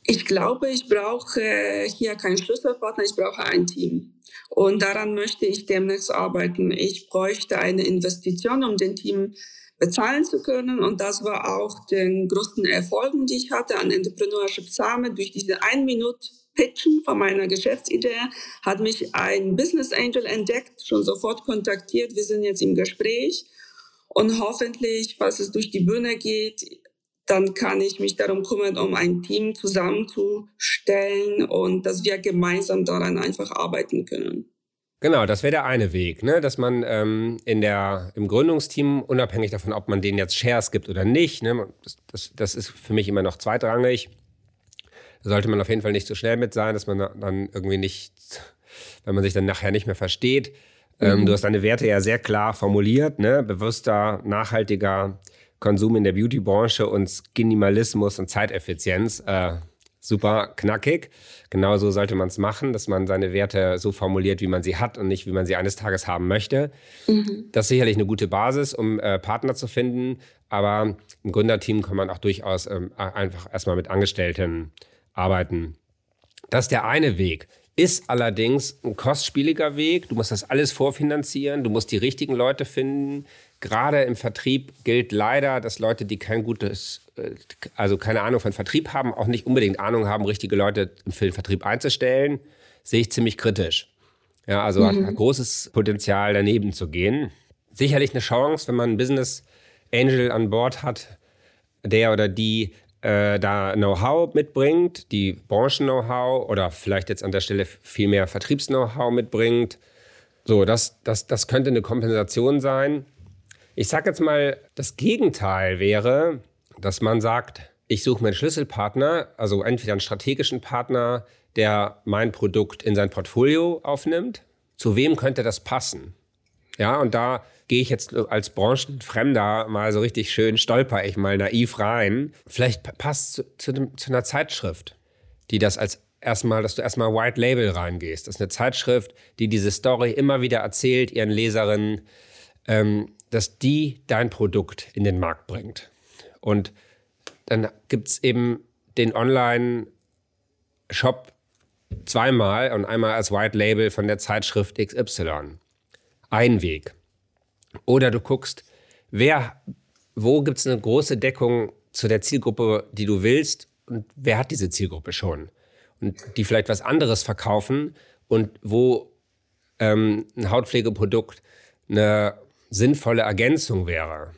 Ich glaube, ich brauche hier keinen Schlüsselpartner, ich brauche ein Team. Und daran möchte ich demnächst arbeiten. Ich bräuchte eine Investition, um den Team bezahlen zu können. Und das war auch den größten Erfolgen, die ich hatte an Entrepreneurship Summit. Durch diese ein Minute Pitchen von meiner Geschäftsidee hat mich ein Business Angel entdeckt, schon sofort kontaktiert. Wir sind jetzt im Gespräch. Und hoffentlich, falls es durch die Bühne geht, dann kann ich mich darum kümmern, um ein Team zusammenzustellen und dass wir gemeinsam daran einfach arbeiten können. Genau, das wäre der eine Weg, ne? dass man ähm, in der, im Gründungsteam, unabhängig davon, ob man denen jetzt Shares gibt oder nicht, ne? das, das, das ist für mich immer noch zweitrangig. Da sollte man auf jeden Fall nicht so schnell mit sein, dass man dann irgendwie nicht, wenn man sich dann nachher nicht mehr versteht, Ähm, mhm. Du hast deine Werte ja sehr klar formuliert, ne? bewusster, nachhaltiger Konsum in der Beauty-Branche und Skinimalismus und Zeiteffizienz. Äh, super knackig. Genauso sollte man es machen, dass man seine Werte so formuliert, wie man sie hat und nicht, wie man sie eines Tages haben möchte. Mhm. Das ist sicherlich eine gute Basis, um äh, Partner zu finden. Aber im Gründerteam kann man auch durchaus ähm, einfach erstmal mit Angestellten arbeiten. Das ist der eine Weg. Ist allerdings ein kostspieliger Weg. Du musst das alles vorfinanzieren. Du musst die richtigen Leute finden. Gerade im Vertrieb gilt leider, dass Leute, die kein gutes, äh, also keine Ahnung von Vertrieb haben, auch nicht unbedingt Ahnung haben, richtige Leute für den Vertrieb einzustellen. Sehe ich ziemlich kritisch. Ja, also mhm. hat großes Potenzial, daneben zu gehen. Sicherlich eine Chance, wenn man einen Business Angel an Bord hat, der oder die äh, da Know-how mitbringt, die Branchen-Know-how oder vielleicht jetzt an der Stelle viel mehr Vertriebs-Know-how mitbringt. So, das, das, das könnte eine Kompensation sein. Ich sage jetzt mal, das Gegenteil wäre, dass man sagt, ich suche mir einen Schlüsselpartner, also entweder einen strategischen Partner, der mein Produkt in sein Portfolio aufnimmt. Zu wem könnte das passen? Ja, und da gehe ich jetzt als Branchenfremder mal so richtig schön, stolper ich mal naiv rein. Vielleicht passt zu, zu, zu einer Zeitschrift, die das als erstmal, dass du erstmal White Label reingehst. Das ist eine Zeitschrift, die diese Story immer wieder erzählt, ihren Leserinnen, ähm, dass die dein Produkt in den Markt bringt. Und dann gibt es eben den Online-Shop zweimal und einmal als White Label von der Zeitschrift XY. Ein Weg. Oder du guckst, wer, wo gibt es eine große Deckung zu der Zielgruppe, die du willst und wer hat diese Zielgruppe schon? Und die vielleicht was anderes verkaufen und wo ähm, ein Hautpflegeprodukt eine sinnvolle Ergänzung wäre.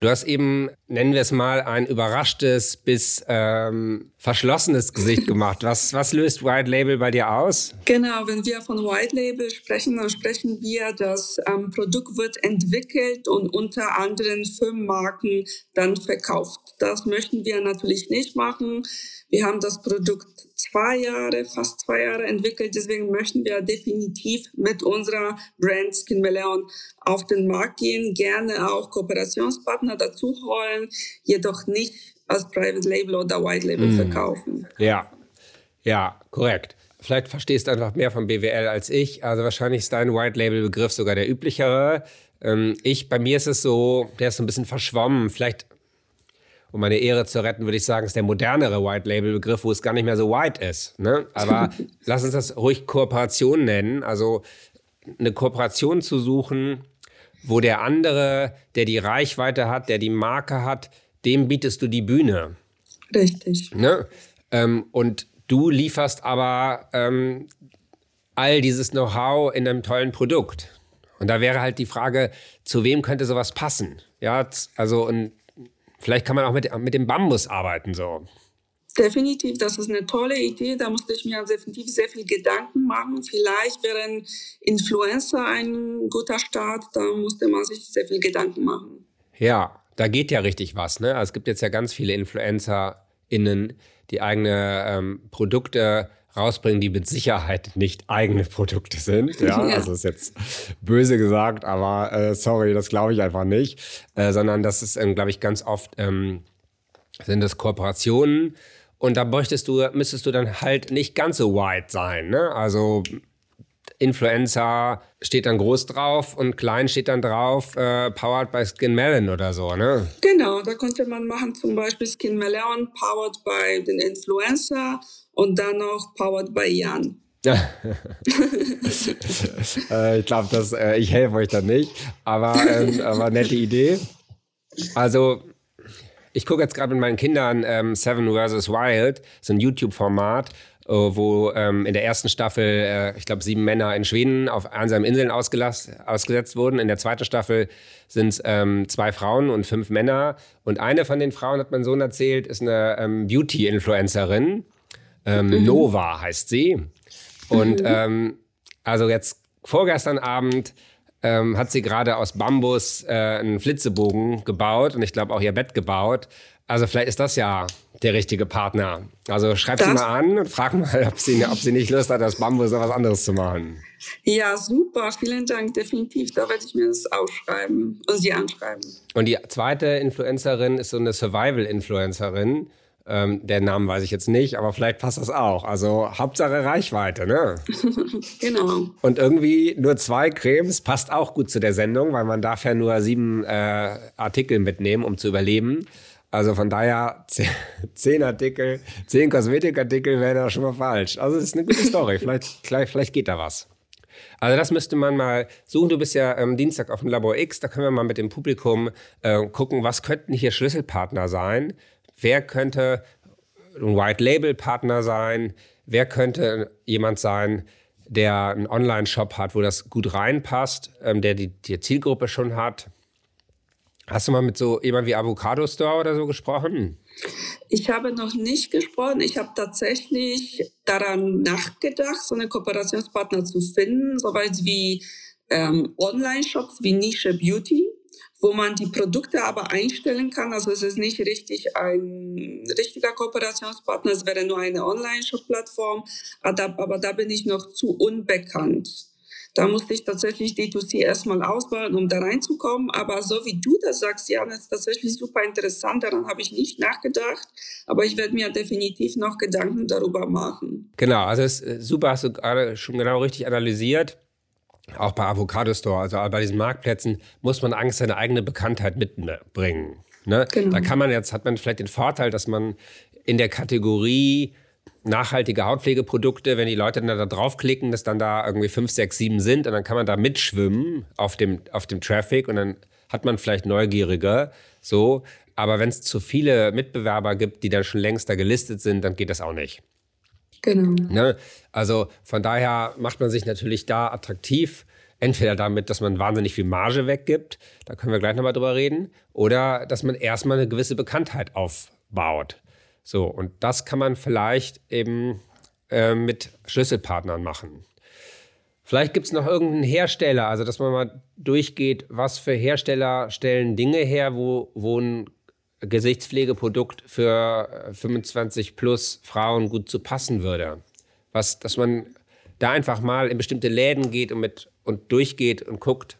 Du hast eben, nennen wir es mal, ein überraschtes bis ähm, verschlossenes Gesicht gemacht. Was, was löst White Label bei dir aus? Genau, wenn wir von White Label sprechen, dann sprechen wir, das ähm, Produkt wird entwickelt und unter anderen Firmenmarken dann verkauft. Das möchten wir natürlich nicht machen. Wir haben das Produkt zwei Jahre, fast zwei Jahre entwickelt. Deswegen möchten wir definitiv mit unserer Brand Skin Melon auf den Markt gehen, gerne auch Kooperationspartner dazu holen, jedoch nicht als Private Label oder White Label mm. verkaufen. Ja, ja, korrekt. Vielleicht verstehst du einfach mehr von BWL als ich. Also wahrscheinlich ist dein White Label Begriff sogar der üblichere. Ähm, ich, bei mir ist es so, der ist so ein bisschen verschwommen. Vielleicht um meine Ehre zu retten, würde ich sagen, ist der modernere White Label Begriff, wo es gar nicht mehr so white ist. Ne? Aber lass uns das ruhig Kooperation nennen. Also eine Kooperation zu suchen, wo der andere, der die Reichweite hat, der die Marke hat, dem bietest du die Bühne. Richtig. Ne? Ähm, und du lieferst aber ähm, all dieses Know-how in einem tollen Produkt. Und da wäre halt die Frage, zu wem könnte sowas passen? Ja, also und Vielleicht kann man auch mit, mit dem Bambus arbeiten so. Definitiv, das ist eine tolle Idee. Da musste ich mir definitiv sehr viel Gedanken machen. Vielleicht wären Influencer ein guter Start. Da musste man sich sehr viel Gedanken machen. Ja, da geht ja richtig was. Ne? Also es gibt jetzt ja ganz viele InfluencerInnen, die eigene ähm, Produkte rausbringen, die mit Sicherheit nicht eigene Produkte sind. Ja, ja. also ist jetzt böse gesagt, aber äh, sorry, das glaube ich einfach nicht. Äh, sondern das ist, ähm, glaube ich, ganz oft ähm, sind das Kooperationen. Und da bräuchtest du, müsstest du dann halt nicht ganz so wide sein. Ne? Also Influencer steht dann groß drauf und klein steht dann drauf, äh, powered by Skin Melon oder so, ne? Genau, da könnte man machen zum Beispiel Skin Melon, powered by den Influencer und dann noch powered by Jan. äh, ich glaube, äh, ich helfe euch da nicht, aber, ähm, aber nette Idee. Also, ich gucke jetzt gerade mit meinen Kindern ähm, Seven vs. Wild, so ein YouTube-Format, äh, wo ähm, in der ersten Staffel, äh, ich glaube, sieben Männer in Schweden auf einsamen Inseln ausgesetzt wurden. In der zweiten Staffel sind es ähm, zwei Frauen und fünf Männer. Und eine von den Frauen, hat mein Sohn erzählt, ist eine ähm, Beauty-Influencerin ähm, mhm. Nova heißt sie. Und mhm. ähm, also jetzt vorgestern Abend ähm, hat sie gerade aus Bambus äh, einen Flitzebogen gebaut und ich glaube auch ihr Bett gebaut. Also vielleicht ist das ja der richtige Partner. Also schreib das sie mal an und frag mal, ob sie, ob sie nicht Lust hat, aus Bambus noch was anderes zu machen. Ja, super. Vielen Dank. Definitiv. Da werde ich mir das aufschreiben und sie anschreiben. Und die zweite Influencerin ist so eine Survival-Influencerin. Ähm, der Namen weiß ich jetzt nicht, aber vielleicht passt das auch. Also Hauptsache Reichweite, ne? genau. Und irgendwie nur zwei Cremes passt auch gut zu der Sendung, weil man darf ja nur sieben äh, Artikel mitnehmen, um zu überleben. Also von daher, zehn Artikel, zehn Kosmetikartikel wären ja schon mal falsch. Also es ist eine gute Story. vielleicht, vielleicht, vielleicht geht da was. Also das müsste man mal suchen. Du bist ja am Dienstag auf dem Labor X. Da können wir mal mit dem Publikum äh, gucken, was könnten hier Schlüsselpartner sein Wer könnte ein White-Label-Partner sein? Wer könnte jemand sein, der einen Online-Shop hat, wo das gut reinpasst, ähm, der die, die, Zielgruppe schon hat? Hast du mal mit so jemand wie Avocado Store oder so gesprochen? Ich habe noch nicht gesprochen. Ich habe tatsächlich daran nachgedacht, so einen Kooperationspartner zu finden, soweit wie ähm, Online-Shops wie Nische Beauty wo man die Produkte aber einstellen kann. Also es ist nicht richtig ein richtiger Kooperationspartner, es wäre nur eine Online-Shop-Plattform, aber da bin ich noch zu unbekannt. Da musste ich tatsächlich D2C erstmal ausbauen, um da reinzukommen. Aber so wie du das sagst, ja, das ist tatsächlich super interessant. Daran habe ich nicht nachgedacht. Aber ich werde mir definitiv noch Gedanken darüber machen. Genau, also es ist super, hast du gerade schon genau richtig analysiert auch bei Avocado Store, also bei diesen Marktplätzen, muss man Angst seine eigene Bekanntheit mitbringen. Ne? Genau. Da kann man jetzt, hat man vielleicht den Vorteil, dass man in der Kategorie nachhaltige Hautpflegeprodukte, wenn die Leute dann da draufklicken, dass dann da irgendwie fünf, sechs, sieben sind und dann kann man da mitschwimmen auf dem, auf dem Traffic und dann hat man vielleicht Neugierige, so. Aber wenn es zu viele Mitbewerber gibt, die dann schon längst da gelistet sind, dann geht das auch nicht. Genau. Ne? Also von daher macht man sich natürlich da attraktiv. Entweder damit, dass man wahnsinnig viel Marge weggibt, da können wir gleich nochmal drüber reden, oder dass man erstmal eine gewisse Bekanntheit aufbaut. So, und das kann man vielleicht eben äh, mit Schlüsselpartnern machen. Vielleicht gibt es noch irgendeinen Hersteller, also dass man mal durchgeht, was für Hersteller stellen Dinge her, wo, wo ein Gesichtspflegeprodukt für 25 äh, plus Frauen gut zu passen würde. Was, dass man da einfach mal in bestimmte Läden geht und, mit, und durchgeht und guckt,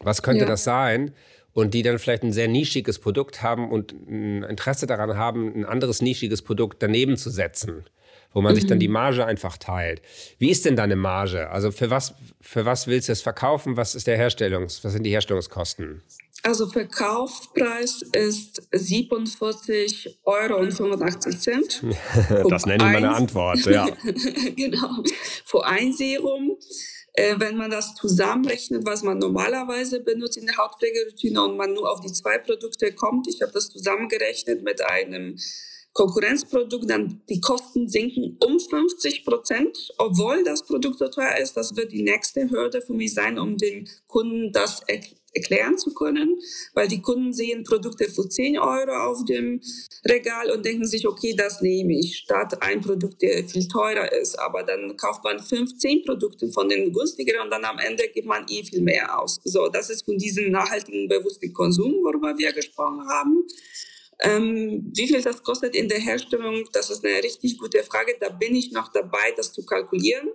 was könnte ja. das sein? Und die dann vielleicht ein sehr nischiges Produkt haben und ein Interesse daran haben, ein anderes nischiges Produkt daneben zu setzen, wo man mhm. sich dann die mhm. Marge einfach teilt. Wie ist denn deine Marge? Also für was, für was willst du es verkaufen? Was ist der Herstellungs, was sind die Herstellungskosten? Also Verkaufspreis ist 47,85 Euro. das nenne ich meine Antwort, ja. genau. Für ein Serum. Äh, wenn man das zusammenrechnet, was man normalerweise benutzt in der Hautpflegeroutine und man nur auf die zwei Produkte kommt, ich habe das zusammengerechnet mit einem Konkurrenzprodukt, dann die Kosten sinken um 50 Prozent, obwohl das Produkt so teuer ist. Das wird die nächste Hürde für mich sein, um den Kunden das erklären zu können, weil die Kunden sehen Produkte für 10 Euro auf dem Regal und denken sich, okay, das nehme ich, statt ein Produkt, der viel teurer ist. Aber dann kauft man 15 Produkte von den günstigeren und dann am Ende gibt man eh viel mehr aus. So, das ist von diesem nachhaltigen, bewussten Konsum, worüber wir gesprochen haben. Ähm, wie viel das kostet in der Herstellung, das ist eine richtig gute Frage. Da bin ich noch dabei, das zu kalkulieren.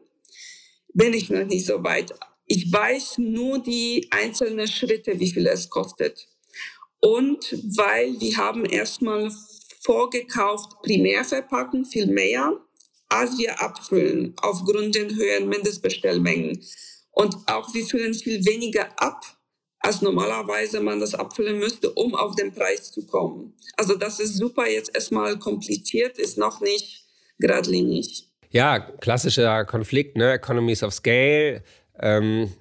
Bin ich noch nicht so weit. Ich weiß nur die einzelnen Schritte, wie viel es kostet. Und weil wir haben erstmal vorgekauft Primärverpackung viel mehr, als wir abfüllen, aufgrund der höheren Mindestbestellmengen. Und auch wir füllen viel weniger ab, als normalerweise man das abfüllen müsste, um auf den Preis zu kommen. Also das ist super jetzt erstmal kompliziert, ist noch nicht geradlinig. Ja, klassischer Konflikt, ne? Economies of Scale. Ähm,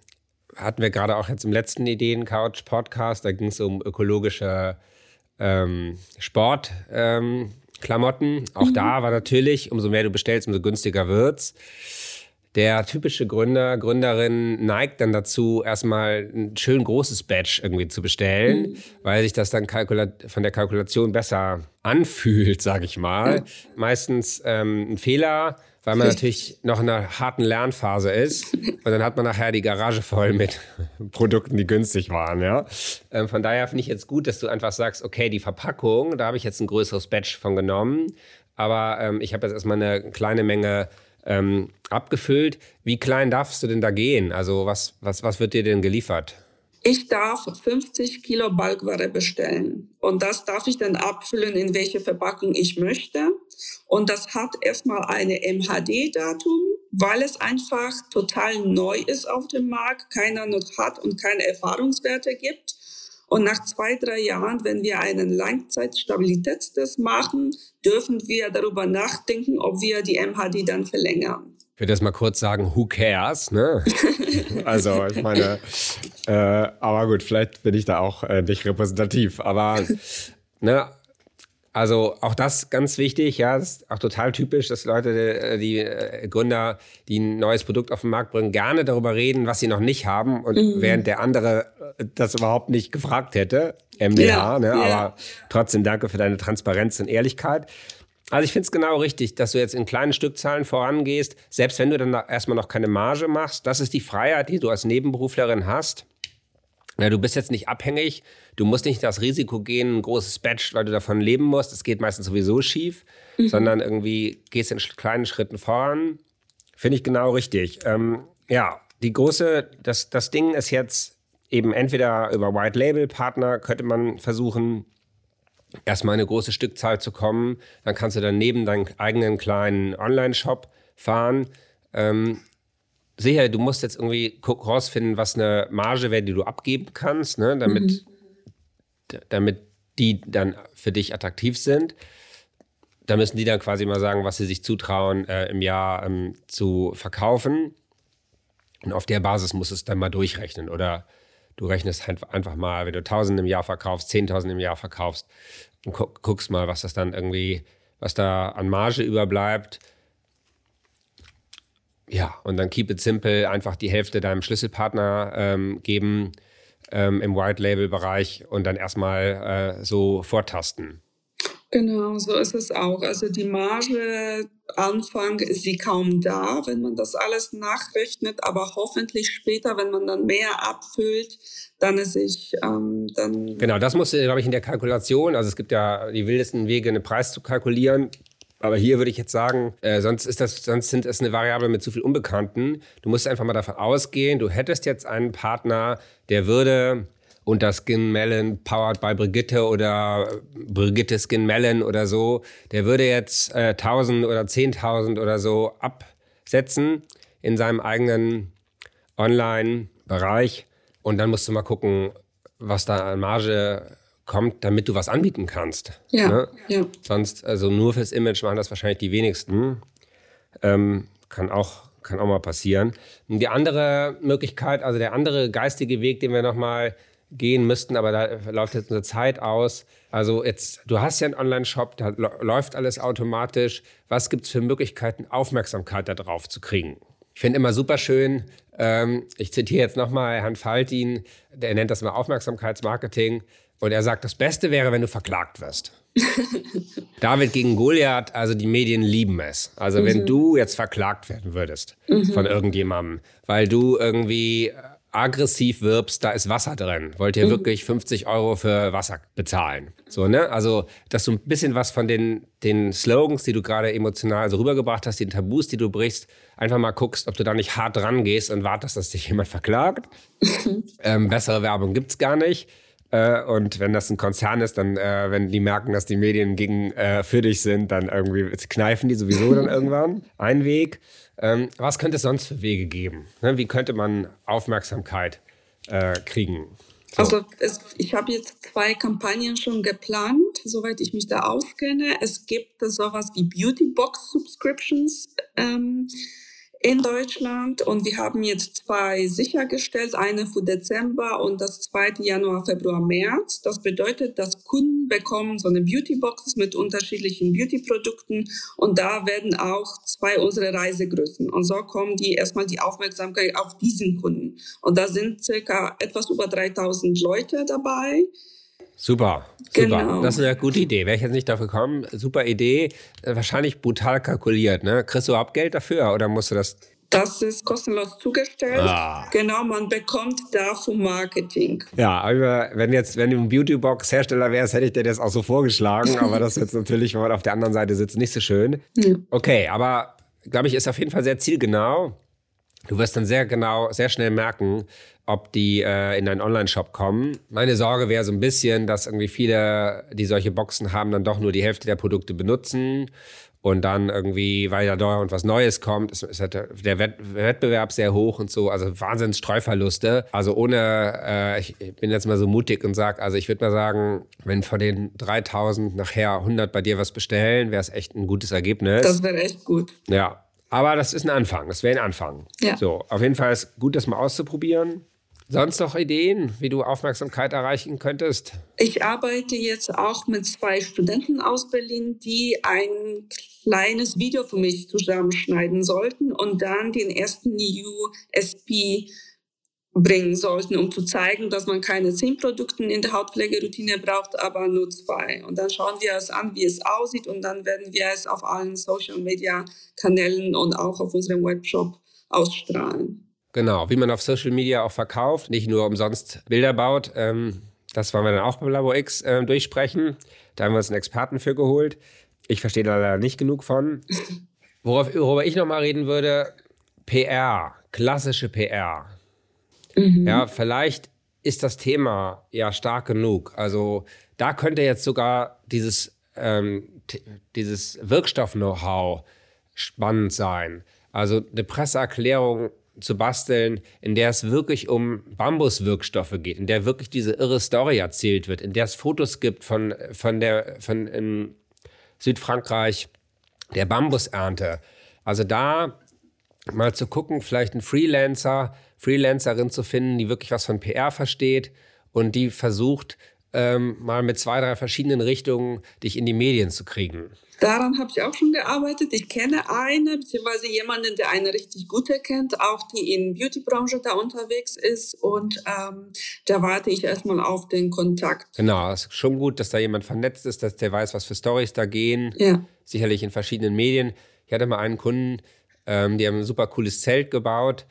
hatten wir gerade auch jetzt im letzten Ideen-Couch-Podcast, da ging es um ökologische ähm, Sportklamotten. Ähm, auch mhm. da war natürlich, umso mehr du bestellst, umso günstiger wird's. Der typische Gründer, Gründerin neigt dann dazu, erstmal ein schön großes Badge irgendwie zu bestellen, mhm. weil sich das dann von der Kalkulation besser anfühlt, sage ich mal. Mhm. Meistens ähm, ein Fehler, weil man natürlich noch in einer harten Lernphase ist. Und dann hat man nachher die Garage voll mit Produkten, die günstig waren. Ja? Ähm, von daher finde ich jetzt gut, dass du einfach sagst, okay, die Verpackung, da habe ich jetzt ein größeres Batch von genommen. Aber ähm, ich habe jetzt erstmal eine kleine Menge ähm, abgefüllt. Wie klein darfst du denn da gehen? Also was, was, was wird dir denn geliefert? Ich darf 50 Kilo Balkware bestellen und das darf ich dann abfüllen, in welche Verpackung ich möchte. Und das hat erstmal eine MHD-Datum, weil es einfach total neu ist auf dem Markt, keiner noch hat und keine Erfahrungswerte gibt. Und nach zwei, drei Jahren, wenn wir einen Langzeitstabilitätstest machen, dürfen wir darüber nachdenken, ob wir die MHD dann verlängern. Ich würde jetzt mal kurz sagen, who cares? Ne? also, ich meine, äh, aber gut, vielleicht bin ich da auch äh, nicht repräsentativ. Aber ne, also auch das ganz wichtig, ja, das ist auch total typisch, dass Leute, äh, die äh, Gründer, die ein neues Produkt auf den Markt bringen, gerne darüber reden, was sie noch nicht haben und mhm. während der andere äh, das überhaupt nicht gefragt hätte, MDH, ja, ne? Ja. aber trotzdem danke für deine Transparenz und Ehrlichkeit. Also ich finde es genau richtig, dass du jetzt in kleinen Stückzahlen vorangehst, selbst wenn du dann erstmal noch keine Marge machst. Das ist die Freiheit, die du als Nebenberuflerin hast. Ja, du bist jetzt nicht abhängig, du musst nicht das Risiko gehen, ein großes Batch, weil du davon leben musst. Das geht meistens sowieso schief, mhm. sondern irgendwie gehst in kleinen Schritten voran. Finde ich genau richtig. Ähm, ja, die große, das, das Ding ist jetzt eben entweder über White Label Partner könnte man versuchen, erstmal eine große Stückzahl zu kommen. Dann kannst du dann neben deinen eigenen kleinen Online-Shop fahren. Ähm, sicher, du musst jetzt irgendwie rausfinden, was eine Marge wäre, die du abgeben kannst, ne, damit, mhm. damit die dann für dich attraktiv sind. Da müssen die dann quasi mal sagen, was sie sich zutrauen, äh, im Jahr ähm, zu verkaufen. Und auf der Basis musst du es dann mal durchrechnen. Oder du rechnest einfach mal, wenn du 1000 im Jahr verkaufst, 10.000 im Jahr verkaufst, und guckst mal, was das dann irgendwie, was da an Marge überbleibt ja, und dann keep it simple, einfach die Hälfte deinem Schlüsselpartner ähm, geben ähm, im White Label Bereich und dann erstmal äh, so vortasten. Genau, so ist es auch. Also die Marge Anfang ist sie kaum da, wenn man das alles nachrechnet, aber hoffentlich später, wenn man dann mehr abfüllt, dann ist ich ähm, dann. Genau, das musst du, glaube ich, in der Kalkulation. Also es gibt ja die wildesten Wege, einen Preis zu kalkulieren. Aber hier würde ich jetzt sagen, äh, sonst, ist das, sonst sind es eine Variable mit zu viel Unbekannten. Du musst einfach mal davon ausgehen, du hättest jetzt einen Partner, der würde unter Skin Melon powered by Brigitte oder Brigitte Skin Melon oder so, der würde jetzt äh, 1000 oder 10.000 oder so absetzen in seinem eigenen Online-Bereich. Und dann musst du mal gucken, was da an Marge kommt, damit du was anbieten kannst. Ja, ne? ja. Sonst, also nur fürs Image machen das wahrscheinlich die wenigsten. Ähm, kann auch kann auch mal passieren. Und die andere Möglichkeit, also der andere geistige Weg, den wir nochmal gehen müssten, aber da läuft jetzt unsere Zeit aus. Also jetzt, du hast ja einen Online-Shop, da läuft alles automatisch. Was gibt es für Möglichkeiten, Aufmerksamkeit darauf zu kriegen? Ich finde immer super schön, ähm, ich zitiere jetzt nochmal Herrn Faltin, der nennt das mal Aufmerksamkeitsmarketing. Und er sagt, das Beste wäre, wenn du verklagt wirst. David gegen Goliath, also die Medien lieben es. Also mhm. wenn du jetzt verklagt werden würdest mhm. von irgendjemandem, weil du irgendwie aggressiv wirbst, da ist Wasser drin. Wollt ihr mhm. wirklich 50 Euro für Wasser bezahlen? So, ne? Also, dass du ein bisschen was von den, den Slogans, die du gerade emotional so rübergebracht hast, den Tabus, die du brichst, einfach mal guckst, ob du da nicht hart dran gehst und wartest, dass dich jemand verklagt. ähm, bessere Werbung gibt es gar nicht. Äh, und wenn das ein Konzern ist, dann, äh, wenn die merken, dass die Medien gegen äh, für dich sind, dann irgendwie kneifen die sowieso dann irgendwann. Ein Weg. Ähm, was könnte es sonst für Wege geben? Ne? Wie könnte man Aufmerksamkeit äh, kriegen? So. Also es, ich habe jetzt zwei Kampagnen schon geplant, soweit ich mich da auskenne. Es gibt sowas wie Beauty Box Subscriptions. Ähm, in Deutschland und wir haben jetzt zwei sichergestellt, eine für Dezember und das zweite Januar, Februar, März. Das bedeutet, dass Kunden bekommen so eine Beauty-Boxes mit unterschiedlichen Beauty-Produkten und da werden auch zwei unsere Reisegrößen. Und so kommen die erstmal die Aufmerksamkeit auf diesen Kunden. Und da sind circa etwas über 3000 Leute dabei Super, super. Genau. Das ist eine gute Idee. Wäre ich jetzt nicht dafür gekommen. Super Idee. Äh, wahrscheinlich brutal kalkuliert. Ne? Kriegst du überhaupt Geld dafür oder musst du das das ist kostenlos zugestellt. Ah. Genau, man bekommt dafür Marketing. Ja, aber wenn jetzt, wenn du ein Beautybox-Hersteller wärst, hätte ich dir das auch so vorgeschlagen. aber das ist jetzt natürlich, wenn man auf der anderen Seite sitzt, nicht so schön. Ja. Okay, aber glaube ich, ist auf jeden Fall sehr zielgenau. Du wirst dann sehr genau, sehr schnell merken, ob die äh, in deinen Online-Shop kommen. Meine Sorge wäre so ein bisschen, dass irgendwie viele, die solche Boxen haben, dann doch nur die Hälfte der Produkte benutzen und dann irgendwie, weil ja dauernd was Neues kommt, ist, ist der Wettbewerb sehr hoch und so, also Wahnsinns Streuverluste. Also ohne, äh, ich bin jetzt mal so mutig und sage, also ich würde mal sagen, wenn von den 3000 nachher 100 bei dir was bestellen, wäre es echt ein gutes Ergebnis. Das wäre echt gut. Ja, aber das ist ein Anfang, das wäre ein Anfang. Ja. So, auf jeden Fall ist gut, das mal auszuprobieren. Sonst noch Ideen, wie du Aufmerksamkeit erreichen könntest? Ich arbeite jetzt auch mit zwei Studenten aus Berlin, die ein kleines Video für mich zusammenschneiden sollten und dann den ersten USP bringen sollten, um zu zeigen, dass man keine zehn Produkte in der Hautpflegeroutine braucht, aber nur zwei. Und dann schauen wir es an, wie es aussieht und dann werden wir es auf allen Social Media Kanälen und auch auf unserem Webshop ausstrahlen. Genau, wie man auf Social Media auch verkauft, nicht nur umsonst Bilder baut. Ähm, das wollen wir dann auch beim Labo X äh, durchsprechen. Da haben wir uns einen Experten für geholt. Ich verstehe da leider nicht genug von. Worauf, worüber ich nochmal reden würde, PR, klassische PR. Mhm. Ja, vielleicht ist das Thema ja stark genug. Also da könnte jetzt sogar dieses, ähm, dieses Wirkstoff-Know-how spannend sein. Also eine Presseerklärung zu basteln, in der es wirklich um Bambuswirkstoffe geht, in der wirklich diese irre Story erzählt wird, in der es Fotos gibt von, von der, von in Südfrankreich, der Bambusernte. Also da mal zu gucken, vielleicht einen Freelancer, Freelancerin zu finden, die wirklich was von PR versteht und die versucht, ähm, mal mit zwei, drei verschiedenen Richtungen dich in die Medien zu kriegen. Daran habe ich auch schon gearbeitet. Ich kenne eine, beziehungsweise jemanden, der eine richtig gute kennt, auch die in Beauty-Branche da unterwegs ist. Und ähm, da warte ich erstmal auf den Kontakt. Genau, es ist schon gut, dass da jemand vernetzt ist, dass der weiß, was für Stories da gehen. Ja. Sicherlich in verschiedenen Medien. Ich hatte mal einen Kunden, ähm, die haben ein super cooles Zelt gebaut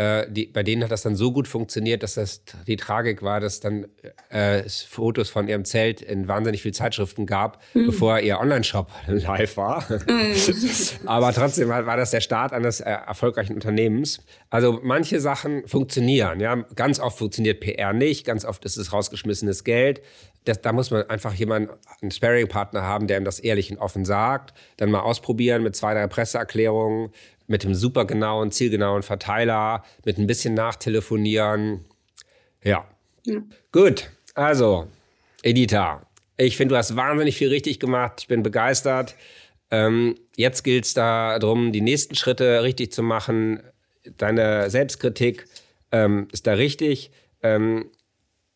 äh, die, bei denen hat das dann so gut funktioniert, dass das die Tragik war, dass dann äh, es Fotos von ihrem Zelt in wahnsinnig viel Zeitschriften gab, mhm. bevor ihr Online-Shop live war. Mhm. Aber trotzdem war, war, das der Start eines äh, erfolgreichen Unternehmens. Also manche Sachen funktionieren. Ja, ganz oft funktioniert PR nicht, ganz oft ist es rausgeschmissenes Geld. Das, da muss man einfach jemanden, einen Sparing-Partner haben, der ihm das ehrlich und offen sagt. Dann mal ausprobieren mit zwei, drei Presseerklärungen mit dem super genauen, zielgenauen Verteiler, mit ein bisschen Nachtelefonieren. Ja. ja. Gut, also, Edita, ich finde, du hast wahnsinnig viel richtig gemacht. Ich bin begeistert. Ähm, jetzt gilt es darum, die nächsten Schritte richtig zu machen. Deine Selbstkritik ähm, ist da richtig. Ähm,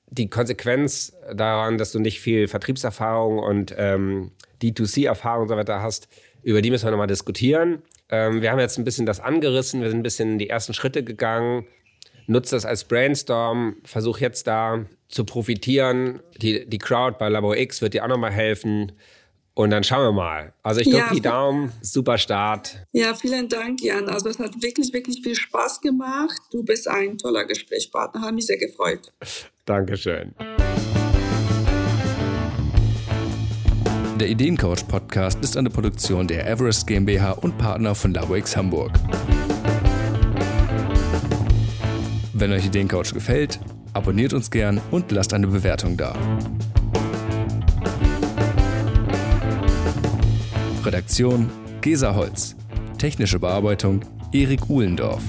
die Konsequenz daran, dass du nicht viel Vertriebserfahrung und ähm, D2C-Erfahrung und so weiter hast, über die müssen wir nochmal diskutieren. Ähm, wir haben jetzt ein bisschen das angerissen, wir sind ein bisschen die ersten Schritte gegangen. Nutze das als Brainstorm, versuch jetzt da zu profitieren. Die, die Crowd bei Labo X wird dir auch nochmal helfen. Und dann schauen wir mal. Also ich drücke ja, die Daumen, super Start. Ja, vielen Dank, Jan. Also es hat wirklich, wirklich viel Spaß gemacht. Du bist ein toller Gesprächspartner, hat mich sehr gefreut. Dankeschön. Der Ideencoach Podcast ist eine Produktion der Everest GmbH und Partner von LabOX Hamburg. Wenn euch Ideencoach gefällt, abonniert uns gern und lasst eine Bewertung da. Redaktion Gesa Holz. Technische Bearbeitung Erik Uhlendorf.